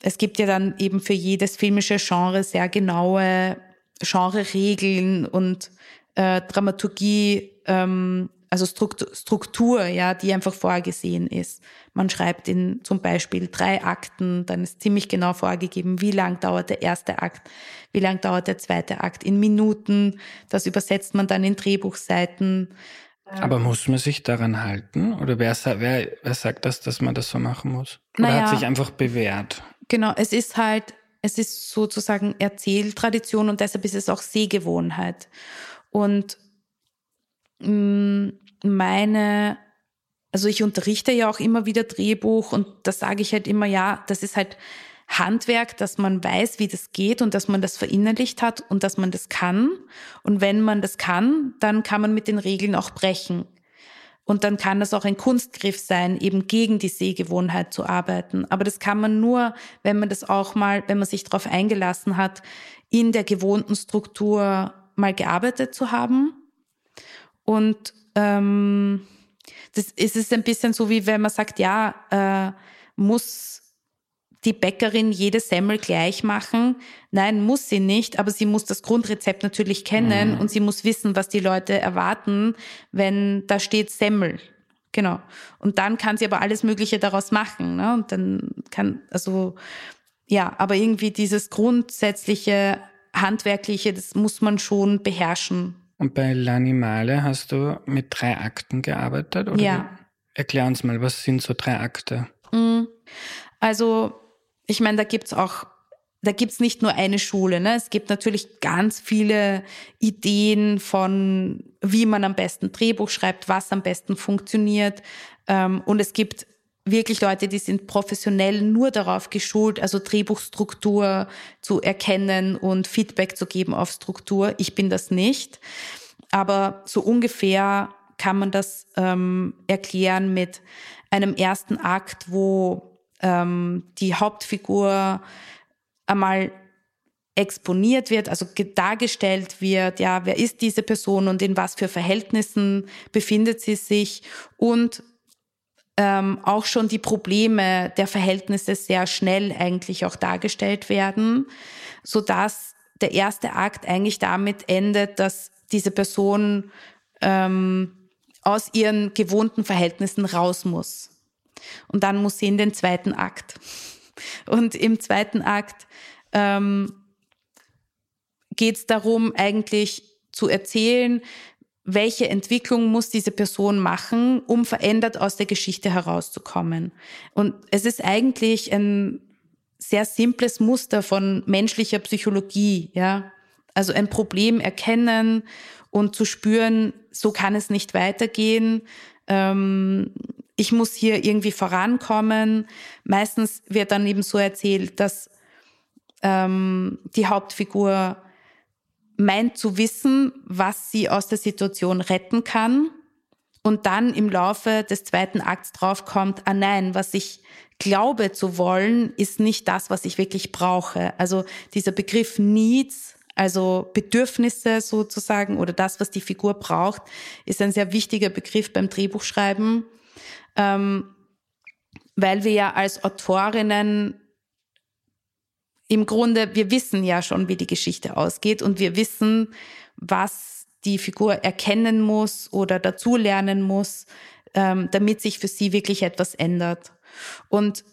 Speaker 2: es gibt ja dann eben für jedes filmische Genre sehr genaue Genre-Regeln und äh, Dramaturgie ähm, also Struktur, ja, die einfach vorgesehen ist. Man schreibt in zum Beispiel drei Akten, dann ist ziemlich genau vorgegeben, wie lang dauert der erste Akt, wie lang dauert der zweite Akt in Minuten. Das übersetzt man dann in Drehbuchseiten.
Speaker 1: Aber muss man sich daran halten? Oder wer, wer, wer sagt das, dass man das so machen muss? Oder naja, hat sich einfach bewährt?
Speaker 2: Genau, es ist halt, es ist sozusagen Erzähltradition und deshalb ist es auch Sehgewohnheit. Und mh, mm, meine, also ich unterrichte ja auch immer wieder Drehbuch und da sage ich halt immer, ja, das ist halt Handwerk, dass man weiß, wie das geht und dass man das verinnerlicht hat und dass man das kann. Und wenn man das kann, dann kann man mit den Regeln auch brechen. Und dann kann das auch ein Kunstgriff sein, eben gegen die Sehgewohnheit zu arbeiten. Aber das kann man nur, wenn man das auch mal, wenn man sich darauf eingelassen hat, in der gewohnten Struktur mal gearbeitet zu haben. Und ähm, das ist es ein bisschen so, wie wenn man sagt, ja, äh, muss die Bäckerin jede Semmel gleich machen? Nein, muss sie nicht, aber sie muss das Grundrezept natürlich kennen mhm. und sie muss wissen, was die Leute erwarten, wenn da steht Semmel. Genau. Und dann kann sie aber alles Mögliche daraus machen. Ne? Und dann kann, also, ja, aber irgendwie dieses grundsätzliche, handwerkliche, das muss man schon beherrschen.
Speaker 1: Und bei L'Animale hast du mit drei Akten gearbeitet? Oder
Speaker 2: ja.
Speaker 1: Erklär uns mal, was sind so drei Akte?
Speaker 2: Mhm. Also, ich meine, da gibt's auch, da gibt's nicht nur eine Schule. Ne? Es gibt natürlich ganz viele Ideen von, wie man am besten Drehbuch schreibt, was am besten funktioniert. Ähm, und es gibt wirklich Leute, die sind professionell nur darauf geschult, also Drehbuchstruktur zu erkennen und Feedback zu geben auf Struktur. Ich bin das nicht. Aber so ungefähr kann man das ähm, erklären mit einem ersten Akt, wo ähm, die Hauptfigur einmal exponiert wird, also dargestellt wird, ja, wer ist diese Person und in was für Verhältnissen befindet sie sich und ähm, auch schon die Probleme der Verhältnisse sehr schnell eigentlich auch dargestellt werden, so dass der erste Akt eigentlich damit endet, dass diese Person ähm, aus ihren gewohnten Verhältnissen raus muss. Und dann muss sie in den zweiten Akt. Und im zweiten Akt ähm, geht es darum, eigentlich zu erzählen, welche Entwicklung muss diese Person machen, um verändert aus der Geschichte herauszukommen. Und es ist eigentlich ein sehr simples Muster von menschlicher Psychologie, ja. Also ein Problem erkennen und zu spüren, so kann es nicht weitergehen. Ähm, ich muss hier irgendwie vorankommen. Meistens wird dann eben so erzählt, dass ähm, die Hauptfigur meint zu wissen, was sie aus der Situation retten kann und dann im Laufe des zweiten Akts draufkommt, ah nein, was ich glaube zu wollen, ist nicht das, was ich wirklich brauche. Also dieser Begriff Needs, also Bedürfnisse sozusagen oder das, was die Figur braucht, ist ein sehr wichtiger Begriff beim Drehbuchschreiben, ähm, weil wir ja als Autorinnen im Grunde, wir wissen ja schon, wie die Geschichte ausgeht und wir wissen, was die Figur erkennen muss oder dazulernen muss, ähm, damit sich für sie wirklich etwas ändert. Und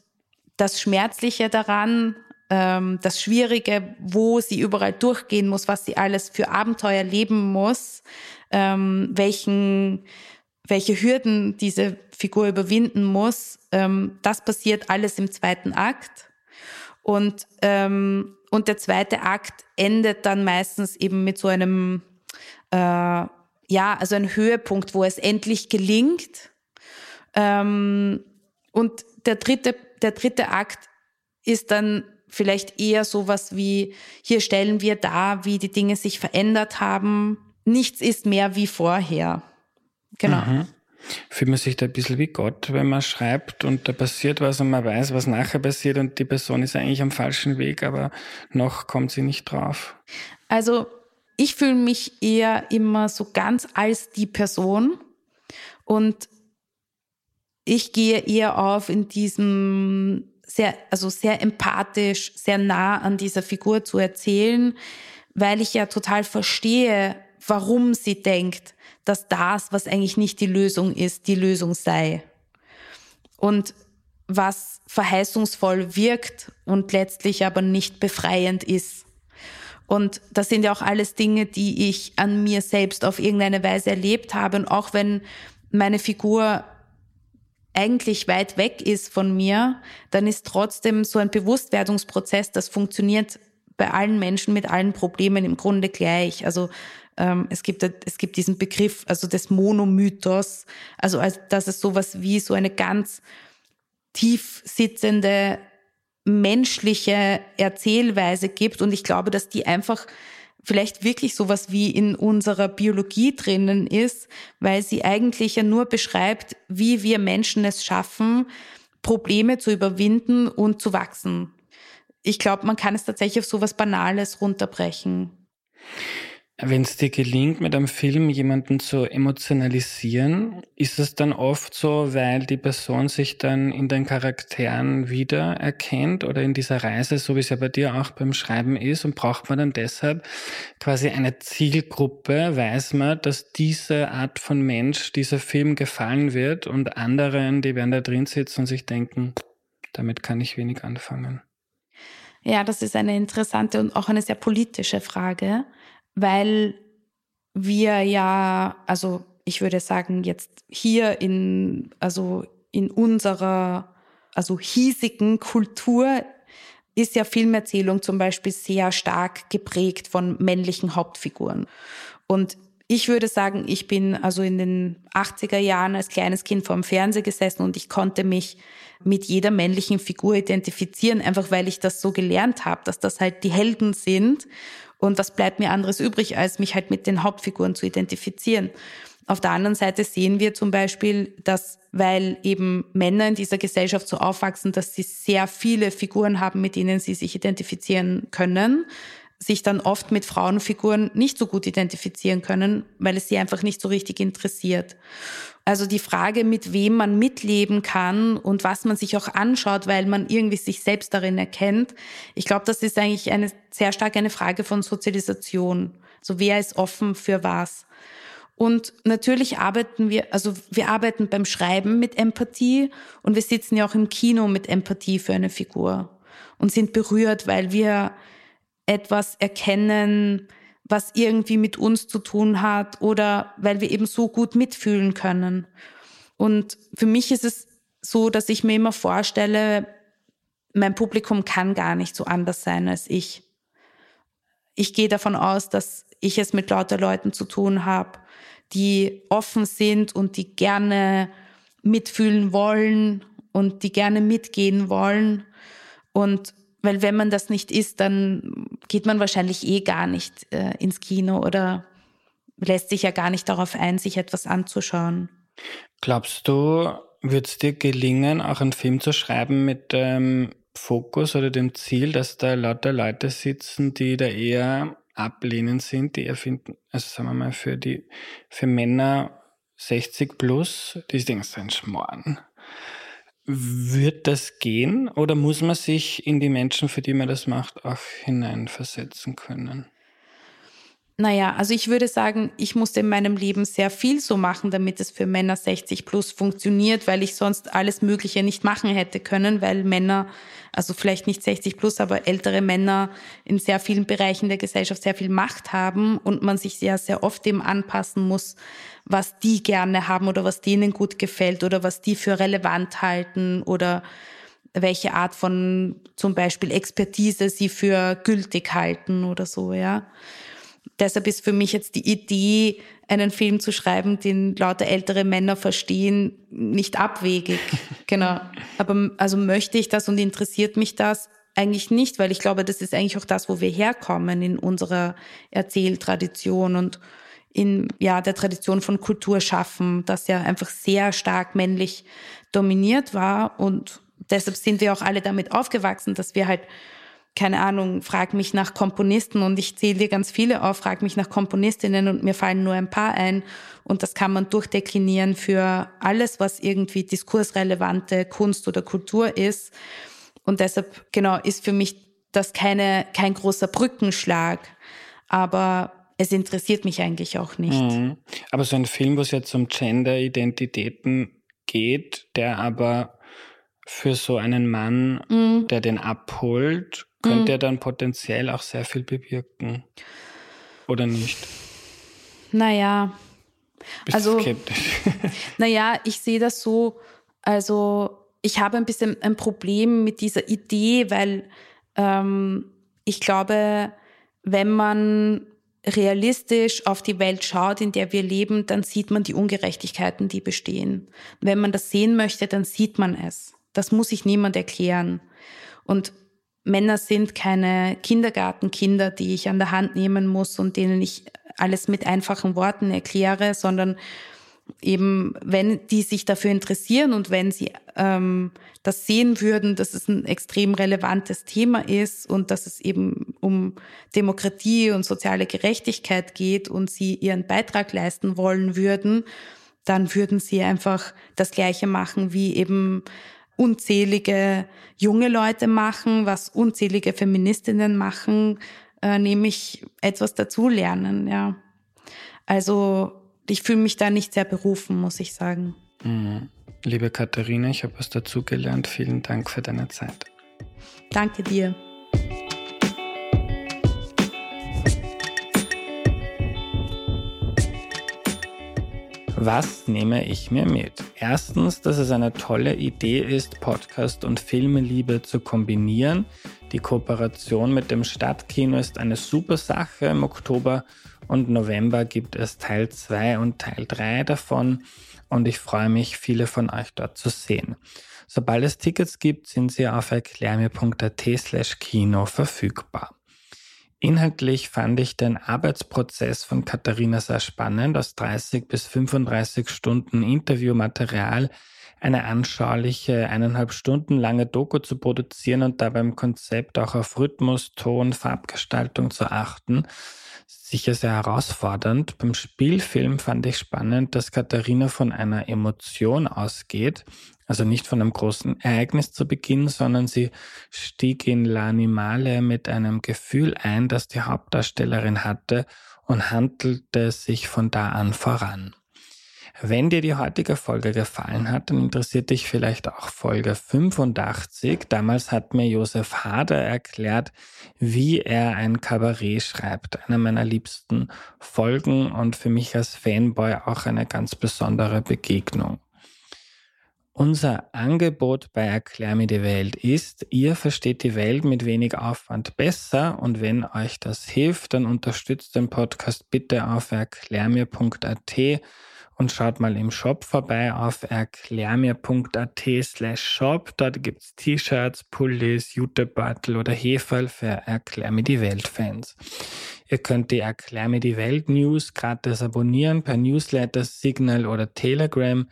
Speaker 2: das Schmerzliche daran, ähm, das Schwierige, wo sie überall durchgehen muss, was sie alles für Abenteuer leben muss, ähm, welchen, welche Hürden diese Figur überwinden muss, ähm, das passiert alles im zweiten Akt. Und, ähm, und der zweite Akt endet dann meistens eben mit so einem, äh, ja, also ein Höhepunkt, wo es endlich gelingt. Ähm, und der dritte, der dritte Akt ist dann vielleicht eher sowas wie, hier stellen wir dar, wie die Dinge sich verändert haben. Nichts ist mehr wie vorher. Genau. Mhm.
Speaker 1: Fühlt man sich da ein bisschen wie Gott, wenn man schreibt und da passiert was und man weiß, was nachher passiert und die Person ist eigentlich am falschen Weg, aber noch kommt sie nicht drauf?
Speaker 2: Also ich fühle mich eher immer so ganz als die Person und ich gehe eher auf in diesem sehr, also sehr empathisch, sehr nah an dieser Figur zu erzählen, weil ich ja total verstehe, warum sie denkt, dass das, was eigentlich nicht die Lösung ist, die Lösung sei. Und was verheißungsvoll wirkt und letztlich aber nicht befreiend ist. Und das sind ja auch alles Dinge, die ich an mir selbst auf irgendeine Weise erlebt habe. Und auch wenn meine Figur eigentlich weit weg ist von mir, dann ist trotzdem so ein Bewusstwerdungsprozess, das funktioniert bei allen Menschen mit allen Problemen im Grunde gleich. Also ähm, es, gibt, es gibt diesen Begriff, also des Monomythos, also als, dass es sowas wie so eine ganz tief sitzende menschliche Erzählweise gibt. Und ich glaube, dass die einfach vielleicht wirklich sowas wie in unserer Biologie drinnen ist, weil sie eigentlich ja nur beschreibt, wie wir Menschen es schaffen, Probleme zu überwinden und zu wachsen. Ich glaube, man kann es tatsächlich auf sowas Banales runterbrechen.
Speaker 1: Wenn es dir gelingt, mit einem Film jemanden zu emotionalisieren, ist es dann oft so, weil die Person sich dann in den Charakteren wiedererkennt oder in dieser Reise, so wie es ja bei dir auch beim Schreiben ist, und braucht man dann deshalb quasi eine Zielgruppe, weiß man, dass diese Art von Mensch dieser Film gefallen wird und anderen, die werden da drin sitzen und sich denken, damit kann ich wenig anfangen.
Speaker 2: Ja, das ist eine interessante und auch eine sehr politische Frage weil wir ja, also ich würde sagen, jetzt hier in, also in unserer, also hiesigen Kultur ist ja Filmerzählung zum Beispiel sehr stark geprägt von männlichen Hauptfiguren. Und ich würde sagen, ich bin also in den 80er Jahren als kleines Kind vor dem Fernseher gesessen und ich konnte mich mit jeder männlichen Figur identifizieren, einfach weil ich das so gelernt habe, dass das halt die Helden sind und was bleibt mir anderes übrig, als mich halt mit den Hauptfiguren zu identifizieren. auf der anderen Seite sehen wir zum Beispiel, dass weil eben Männer in dieser Gesellschaft so aufwachsen, dass sie sehr viele Figuren haben, mit denen sie sich identifizieren können, sich dann oft mit Frauenfiguren nicht so gut identifizieren können, weil es sie einfach nicht so richtig interessiert. Also die Frage, mit wem man mitleben kann und was man sich auch anschaut, weil man irgendwie sich selbst darin erkennt, ich glaube, das ist eigentlich eine sehr stark eine Frage von Sozialisation. So wer ist offen für was? Und natürlich arbeiten wir, also wir arbeiten beim Schreiben mit Empathie und wir sitzen ja auch im Kino mit Empathie für eine Figur und sind berührt, weil wir etwas erkennen, was irgendwie mit uns zu tun hat oder weil wir eben so gut mitfühlen können. Und für mich ist es so, dass ich mir immer vorstelle, mein Publikum kann gar nicht so anders sein als ich. Ich gehe davon aus, dass ich es mit lauter Leuten zu tun habe, die offen sind und die gerne mitfühlen wollen und die gerne mitgehen wollen. Und weil wenn man das nicht ist, dann geht man wahrscheinlich eh gar nicht äh, ins Kino oder lässt sich ja gar nicht darauf ein, sich etwas anzuschauen.
Speaker 1: Glaubst du, wird es dir gelingen, auch einen Film zu schreiben mit dem Fokus oder dem Ziel, dass da lauter Leute sitzen, die da eher ablehnend sind, die erfinden, also sagen wir mal, für die, für Männer 60 plus, die denken, das ist ein Schmoren. Wird das gehen oder muss man sich in die Menschen, für die man das macht, auch hineinversetzen können?
Speaker 2: Naja, also ich würde sagen, ich musste in meinem Leben sehr viel so machen, damit es für Männer 60 plus funktioniert, weil ich sonst alles Mögliche nicht machen hätte können, weil Männer, also vielleicht nicht 60 plus, aber ältere Männer in sehr vielen Bereichen der Gesellschaft sehr viel Macht haben und man sich sehr, sehr oft dem anpassen muss, was die gerne haben oder was denen gut gefällt oder was die für relevant halten oder welche Art von zum Beispiel Expertise sie für gültig halten oder so, ja deshalb ist für mich jetzt die Idee, einen Film zu schreiben, den lauter ältere Männer verstehen, nicht abwegig. genau. Aber also möchte ich das und interessiert mich das? Eigentlich nicht, weil ich glaube, das ist eigentlich auch das, wo wir herkommen in unserer Erzähltradition und in ja der Tradition von Kulturschaffen, das ja einfach sehr stark männlich dominiert war und deshalb sind wir auch alle damit aufgewachsen, dass wir halt keine Ahnung, frag mich nach Komponisten und ich zähle dir ganz viele auf, frag mich nach Komponistinnen und mir fallen nur ein paar ein. Und das kann man durchdeklinieren für alles, was irgendwie diskursrelevante Kunst oder Kultur ist. Und deshalb, genau, ist für mich das keine, kein großer Brückenschlag. Aber es interessiert mich eigentlich auch nicht. Mhm.
Speaker 1: Aber so ein Film, wo es jetzt um Gender-Identitäten geht, der aber für so einen Mann, mhm. der den abholt, könnte mhm. er dann potenziell auch sehr viel bewirken. Oder nicht?
Speaker 2: Naja. Bist also, skeptisch. naja, ich sehe das so, also ich habe ein bisschen ein Problem mit dieser Idee, weil ähm, ich glaube, wenn man realistisch auf die Welt schaut, in der wir leben, dann sieht man die Ungerechtigkeiten, die bestehen. Wenn man das sehen möchte, dann sieht man es. Das muss sich niemand erklären. Und Männer sind keine Kindergartenkinder, die ich an der Hand nehmen muss und denen ich alles mit einfachen Worten erkläre, sondern eben, wenn die sich dafür interessieren und wenn sie ähm, das sehen würden, dass es ein extrem relevantes Thema ist und dass es eben um Demokratie und soziale Gerechtigkeit geht und sie ihren Beitrag leisten wollen würden, dann würden sie einfach das Gleiche machen wie eben unzählige junge Leute machen, was unzählige Feministinnen machen, äh, nämlich etwas dazulernen, ja. Also ich fühle mich da nicht sehr berufen, muss ich sagen.
Speaker 1: Mhm. Liebe Katharina, ich habe was dazugelernt. Vielen Dank für deine Zeit.
Speaker 2: Danke dir.
Speaker 1: Was nehme ich mir mit? Erstens, dass es eine tolle Idee ist, Podcast und Filmeliebe zu kombinieren. Die Kooperation mit dem Stadtkino ist eine super Sache. Im Oktober und November gibt es Teil 2 und Teil 3 davon und ich freue mich, viele von euch dort zu sehen. Sobald es Tickets gibt, sind sie auf erklärmir.at slash Kino verfügbar. Inhaltlich fand ich den Arbeitsprozess von Katharina sehr spannend, aus 30 bis 35 Stunden Interviewmaterial eine anschauliche eineinhalb Stunden lange Doku zu produzieren und dabei im Konzept auch auf Rhythmus, Ton, Farbgestaltung zu achten. Sicher sehr herausfordernd. Beim Spielfilm fand ich spannend, dass Katharina von einer Emotion ausgeht, also nicht von einem großen Ereignis zu Beginn, sondern sie stieg in L'Animale mit einem Gefühl ein, das die Hauptdarstellerin hatte und handelte sich von da an voran. Wenn dir die heutige Folge gefallen hat, dann interessiert dich vielleicht auch Folge 85. Damals hat mir Josef Hader erklärt, wie er ein Kabarett schreibt. Eine meiner liebsten Folgen und für mich als Fanboy auch eine ganz besondere Begegnung. Unser Angebot bei Erklär mir die Welt ist, ihr versteht die Welt mit wenig Aufwand besser und wenn euch das hilft, dann unterstützt den Podcast bitte auf erklärmir.at und schaut mal im Shop vorbei auf erklärmir.at slash shop. Dort gibt's T-Shirts, Pullis, Jutebeutel oder Heferl für Erklär mir die Welt Fans. Ihr könnt die Erklär mir die Welt News gratis abonnieren per Newsletter, Signal oder Telegram.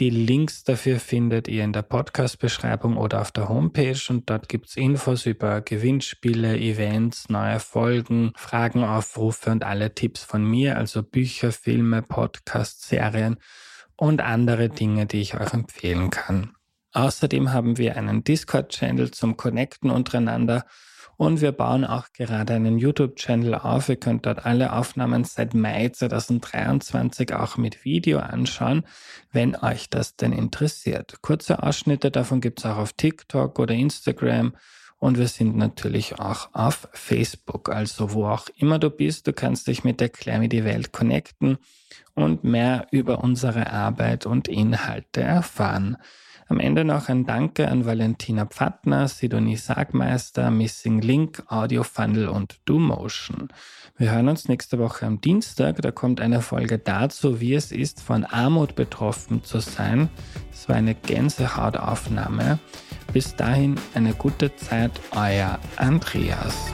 Speaker 1: Die Links dafür findet ihr in der Podcast-Beschreibung oder auf der Homepage und dort gibt's Infos über Gewinnspiele, Events, neue Folgen, Fragenaufrufe und alle Tipps von mir, also Bücher, Filme, Podcasts, Serien und andere Dinge, die ich euch empfehlen kann. Außerdem haben wir einen Discord-Channel zum Connecten untereinander und wir bauen auch gerade einen YouTube-Channel auf. Ihr könnt dort alle Aufnahmen seit Mai 2023 auch mit Video anschauen, wenn euch das denn interessiert. Kurze Ausschnitte davon gibt's auch auf TikTok oder Instagram. Und wir sind natürlich auch auf Facebook. Also wo auch immer du bist, du kannst dich mit Erklär mir die Welt connecten und mehr über unsere Arbeit und Inhalte erfahren. Am Ende noch ein Danke an Valentina Pfattner, Sidonie Sagmeister, Missing Link, Audio Funnel und DoMotion. Wir hören uns nächste Woche am Dienstag. Da kommt eine Folge dazu, wie es ist, von Armut betroffen zu sein. Es war eine Gänsehautaufnahme. Bis dahin eine gute Zeit, euer Andreas.